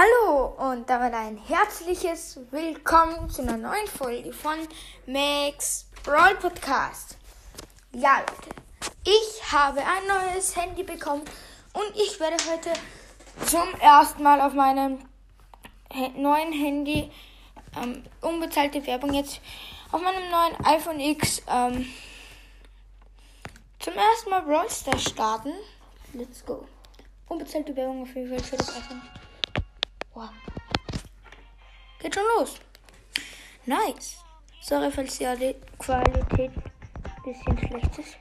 Hallo und damit ein herzliches Willkommen zu einer neuen Folge von Max Brawl Podcast. Ja, Leute, ich habe ein neues Handy bekommen und ich werde heute zum ersten Mal auf meinem neuen Handy ähm, unbezahlte Werbung jetzt auf meinem neuen iPhone X ähm, zum ersten Mal Brawl Stars starten. Let's go. Unbezahlte Werbung auf jeden Fall für das iPhone. Wow. Geht schon los. Nice. Sorry, falls die Qualität ein bisschen schlecht ist.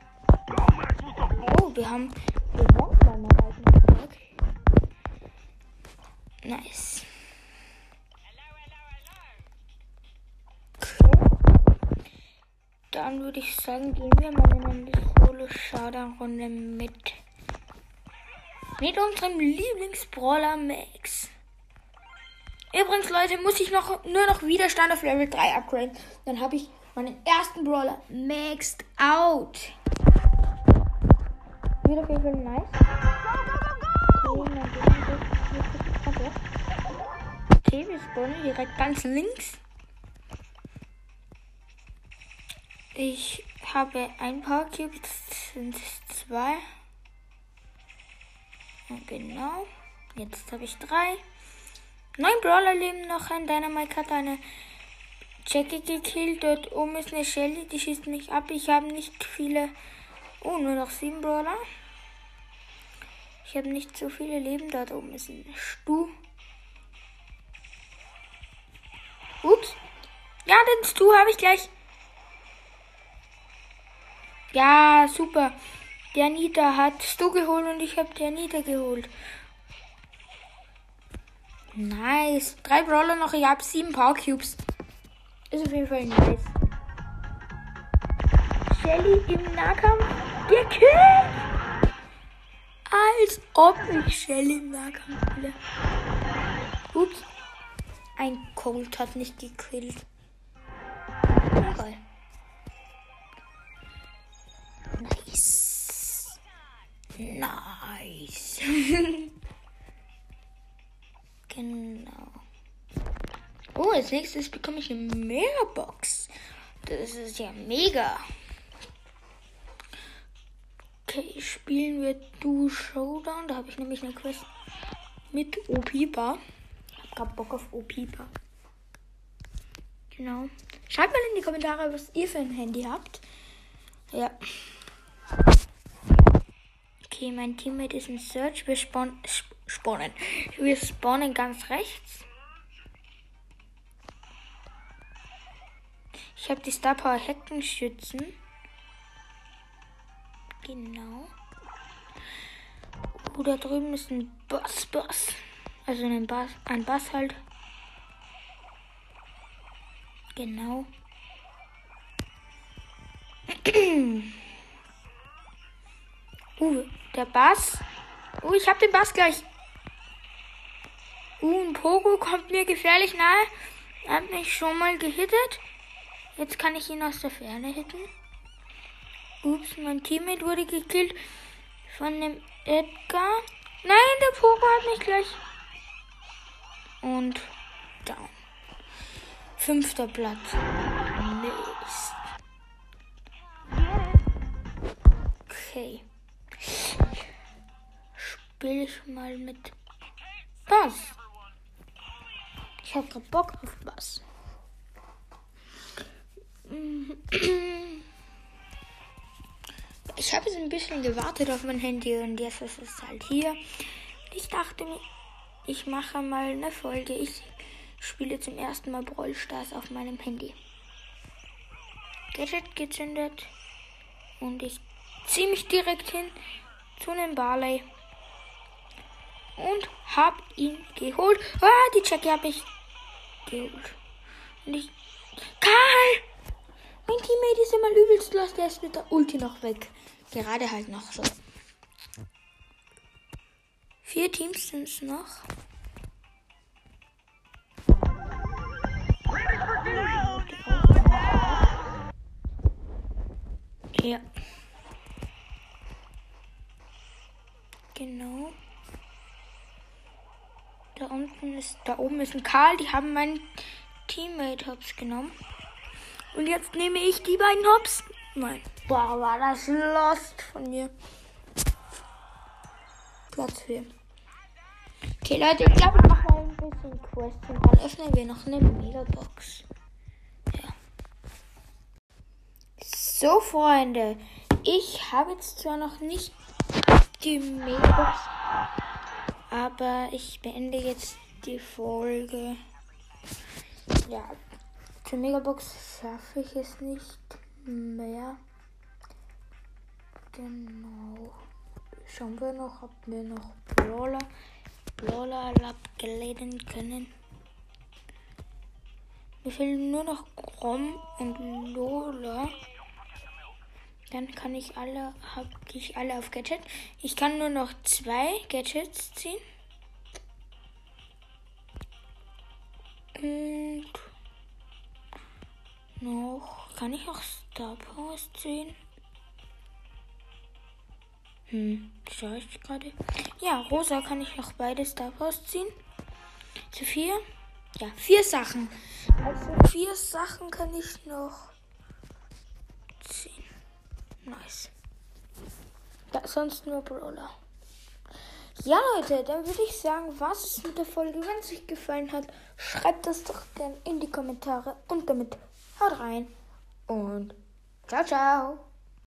Oh, wir haben gewonnen beim Tag. Nice. Dann würde ich sagen, gehen wir mal in eine Solo-Showdown-Runde mit mit unserem Lieblingsbrawler Max. Übrigens, Leute, muss ich noch nur noch Widerstand auf Level 3 upgraden. Dann habe ich meinen ersten Brawler maxed out. Wird auf jeden Fall nice. Okay, wir spawnen direkt ganz links. Ich habe ein paar Cubes, sind zwei. Genau. Jetzt habe ich drei. Neun Brawler leben noch. Ein Dynamite hat eine Jackie gekillt. Dort oben ist eine Shelly, die schießt mich ab. Ich habe nicht viele. Oh, nur noch sieben Brawler. Ich habe nicht so viele Leben. Dort oben ist ein Stu. Ups. Ja, den Stu habe ich gleich. Ja, super. Der Anita hat Stu geholt und ich habe die Anita geholt. Nice. Drei Brawler noch. Ich habe sieben Power Cubes. Ist auf jeden Fall nice. Shelly im Nahkampf gekillt. Als ob ich Shelly im Nahkampf spiele. Ups. Ein Colt hat nicht gekillt. Egal. Nice. Nice. genau. Oh, als nächstes bekomme ich eine Megabox. Das ist ja mega. Okay, spielen wir Du Showdown. Da habe ich nämlich eine Quest mit Opipa. Ich hab grad Bock auf Opipa. Genau. Schreibt mal in die Kommentare, was ihr für ein Handy habt. Ja. Okay, mein Teammate ist in Search. Wir spawnen. Spawnen. Wir spawnen ganz rechts. Ich habe die Star Power Heckenschützen. Genau. Oh, da drüben ist ein Boss, Boss. Also ein Bass, ein Bass halt. Genau. uh, der Bass. Uh, ich hab den Bass gleich. Uh, ein Pogo kommt mir gefährlich nahe. Er hat mich schon mal gehittet. Jetzt kann ich ihn aus der Ferne hitten. Ups, mein Teammate wurde gekillt von dem Edgar. Nein, der Pogo hat mich gleich. Und down. Fünfter Platz. Mist. Okay. Spiele ich mal mit Bass. Ich habe gerade Bock auf Bass. Ich habe jetzt ein bisschen gewartet auf mein Handy und jetzt ist es halt hier. Ich dachte mir, ich mache mal eine Folge. Ich spiele zum ersten Mal Brawl Stars auf meinem Handy. Gadget gezündet und ich ziehe mich direkt hin zu einem Barley und hab ihn geholt. Ah, die Jackie habe ich geholt. Und ich. Karl! Mein Teammate ist immer übelst los, der ist mit der Ulti noch weg. Gerade halt noch so. Vier Teams sind es noch. Ja. Genau. Da unten ist, da oben ist ein Karl, die haben meinen Teammate hops genommen. Und jetzt nehme ich die beiden hops. Nein. Boah, war das lost von mir. Platz 4. Okay, Leute, ich glaube, ich mache mal ein bisschen Quest und dann öffnen wir noch eine Megabox. Ja. So, Freunde. Ich habe jetzt zwar noch nicht die Megabox, aber ich beende jetzt die Folge. Ja, zur Megabox schaffe ich es nicht mehr. Genau. Schauen wir noch, ob wir noch Brawler, Brawler abgeladen können. Mir fehlen nur noch Grom und Lola. Dann kann ich alle, habe ich alle auf Gadget. Ich kann nur noch zwei Gadgets ziehen. Und noch, kann ich auch Star Powers ziehen? Hm, schaue ich gerade. Ja, rosa kann ich noch beide Star Powers ziehen. Zu vier? Ja, vier Sachen. Also vier Sachen kann ich noch ziehen. Nice. Ja, sonst nur Brawler. Ja, Leute, dann würde ich sagen, was ist mit der Folge? Wenn es euch gefallen hat, schreibt das doch gerne in die Kommentare. Und damit haut rein und ciao, ciao.